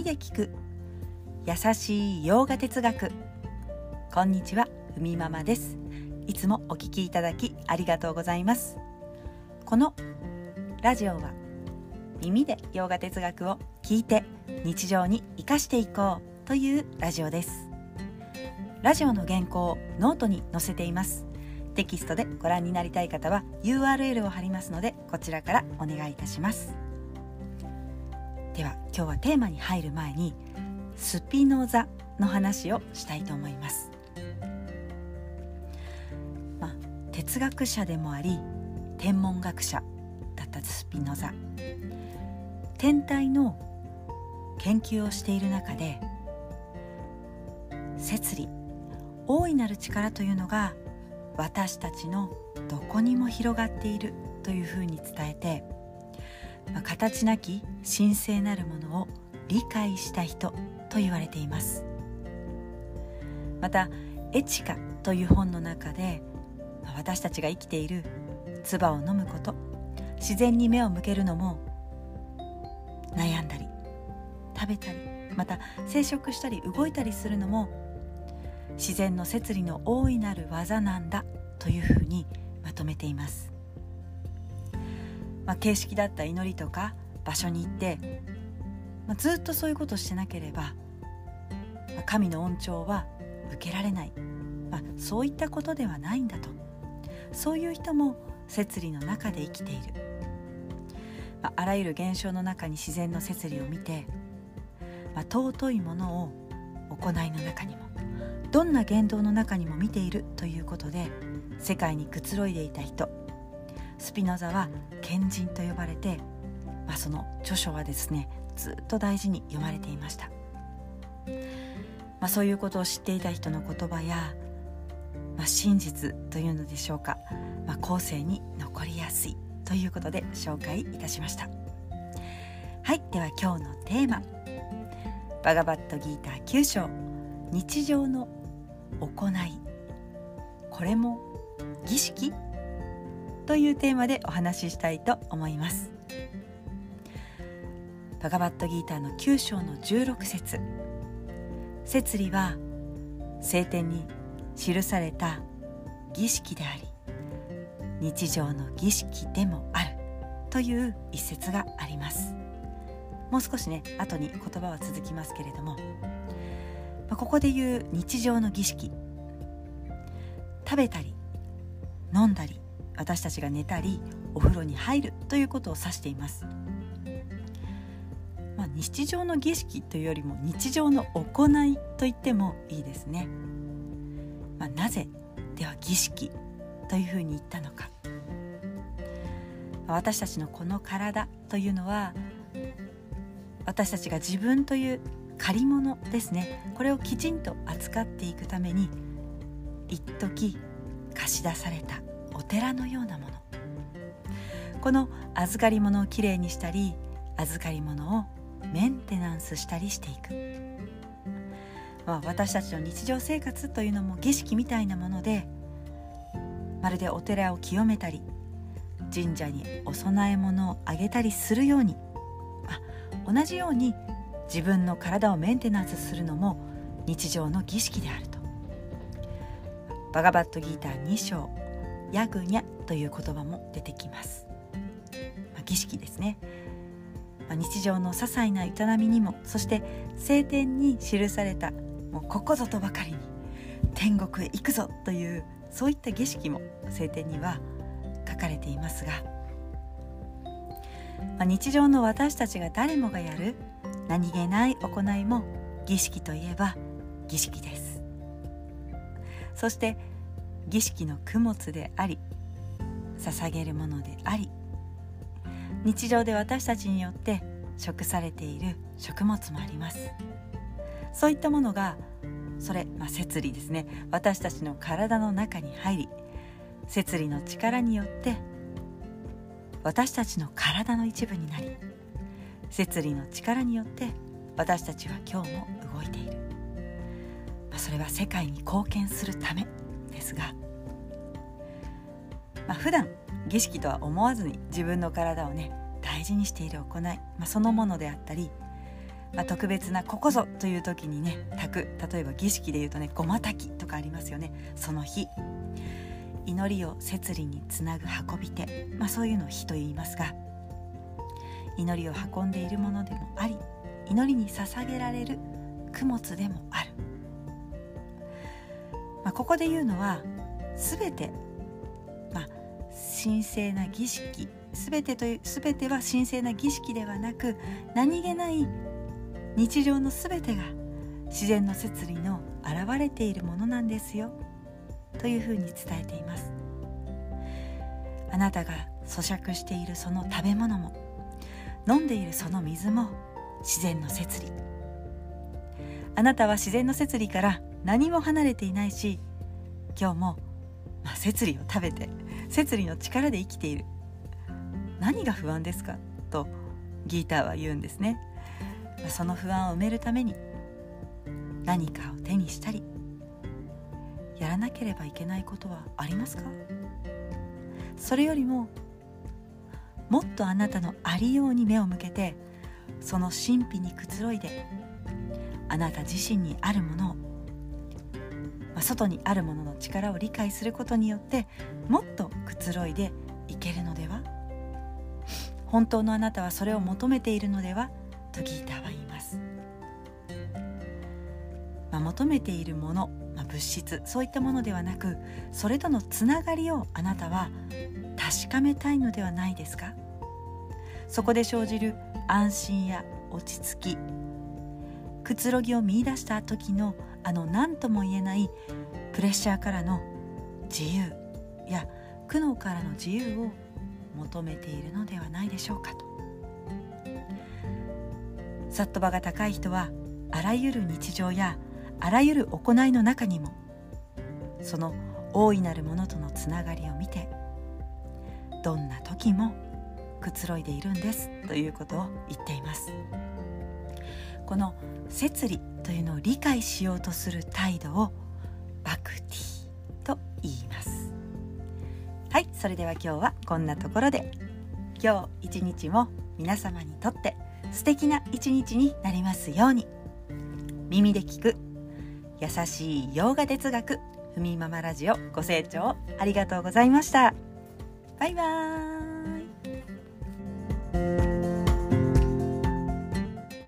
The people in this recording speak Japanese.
耳で聞く。優しいヨガ哲学。こんにちはふみママです。いつもお聞きいただきありがとうございます。このラジオは耳でヨガ哲学を聞いて日常に生かしていこうというラジオです。ラジオの原稿をノートに載せています。テキストでご覧になりたい方は URL を貼りますのでこちらからお願いいたします。では今日はテーマに入る前にスピノザの話をしたいと思います、まあ、哲学者でもあり天文学者だったスピノザ。天体の研究をしている中で摂理大いなる力というのが私たちのどこにも広がっているというふうに伝えて、まあ、形なき神聖なるものを理解した人と言われています。また「エチカ」という本の中で、ま、私たちが生きている唾を飲むこと自然に目を向けるのも悩んだり食べたりまた生殖したり動いたりするのも自然の摂理の大いなる技なんだというふうにまとめています、まあ、形式だった祈りとか場所に行って、まあ、ずっとそういうことをしてなければ、まあ、神の恩寵は受けられない、まあ、そういったことではないんだと。そういう人も摂理の中で生きている、まあ、らゆる現象の中に自然の摂理を見て、ま、尊いものを行いの中にもどんな言動の中にも見ているということで世界にくつろいでいた人スピノザは賢人と呼ばれて、まあ、その著書はですねずっと大事に読まれていました、まあ、そういうことを知っていた人の言葉や、まあ、真実というのでしょうか、まあ、後世に残りやすいということで紹介いたしました。はいでは今日のテーマ。バガバットギーター9章。日常の行い。これも儀式？というテーマでお話ししたいと思います。バガバットギーターの9章の16節。摂理は聖典に記された儀式であり日常の儀式でもある。という一節があります。もう少しね後に言葉は続きますけれどもま、ここで言う日常の儀式。食べたり飲んだり私たちが寝たりお風呂に入るということを指しています、まあ、日常の儀式というよりも日常の行いと言ってもいいですね、まあ、なぜでは儀式というふうに言ったのか。私たちのこの体というのは私たちが自分という借り物ですね。これをきちんと扱っていくために一時貸し出された。お寺のようなもの。この預かり物をきれいにしたり預かり物をメンテナンスしたりしていく、まあ、私たちの日常生活というのも儀式みたいなものでまるでお寺を清めたり神社にお供え物をあげたりするようにあ同じように自分の体をメンテナンスするのも日常の儀式であると。バガバットギーター2章。ヤグニャという言葉も出てきます、まあ、儀式ですね、まあ、日常の些細な営みにもそして聖典に記されたもうここぞとばかりに天国へ行くぞというそういった儀式も聖典には書かれていますが、まあ、日常の私たちが誰もがやる何気ない行いも儀式といえば儀式です。そして儀式の供物であり捧げるものであり日常で私たちによって食されている食物もあります。そういったものがそれ、まあ、摂理ですね。私たちの体の中に入り摂理の力によって私たちの体の一部になり摂理の力によって私たちは今日も動いている、まあ、それは世界に貢献するため。ですが、まあ、普段儀式とは思わずに自分の体をね大事にしている行い、まあ、そのものであったりまあ、特別なここぞという時にね炊く。例えば儀式でいうとねごま炊きとかありますよね。その日。祈りを摂理につなぐ運び手、まあ、そういうのを火と言いますが。祈りを運んでいるものでもあり祈りに捧げられる供物でもある、まあ、ここで言うのは全て、まあ、神聖な儀式全てという全ては神聖な儀式ではなく何気ない日常の全てが自然の摂理の現れているものなんですよ。というふうに伝えています。あなたが咀嚼しているその食べ物も飲んでいるその水も自然の摂理。あなたは自然の摂理から何も離れていないし今日も、まあ、摂理を食べて摂理の力で生きている。何が不安ですか？とギーターは言うんですね。その不安を埋めるために何かを手にしたりやらなければいけないことはありますか？それよりももっとあなたのありように目を向けてその神秘にくつろいであなた自身にあるものを、まあ、外にあるものの力を理解することによってもっとくつろいでいけるのでは？本当のあなたはそれを求めているのでは？とギーターは言います、まあ、求めているもの、まあ、物質そういったものではなくそれとのつながりをあなたは確かめたいのではないですか？そこで生じる安心や落ち着きくつろぎを見いだした時のあの何とも言えないプレッシャーからの自由や苦悩からの自由を求めているのではないでしょうかと。サットバが高い人はあらゆる日常やあらゆる行いの中にもその大いなるものとのつながりを見てどんな時もくつろいでいるんですということを言っています。この摂理というのを理解しようとする態度をバクティと言います。はいそれでは今日はこんなところで。今日一日も皆様にとって素敵な一日になりますように。耳で聞く優しい洋画哲学ふみママラジオご清聴ありがとうございました。バイバーイ。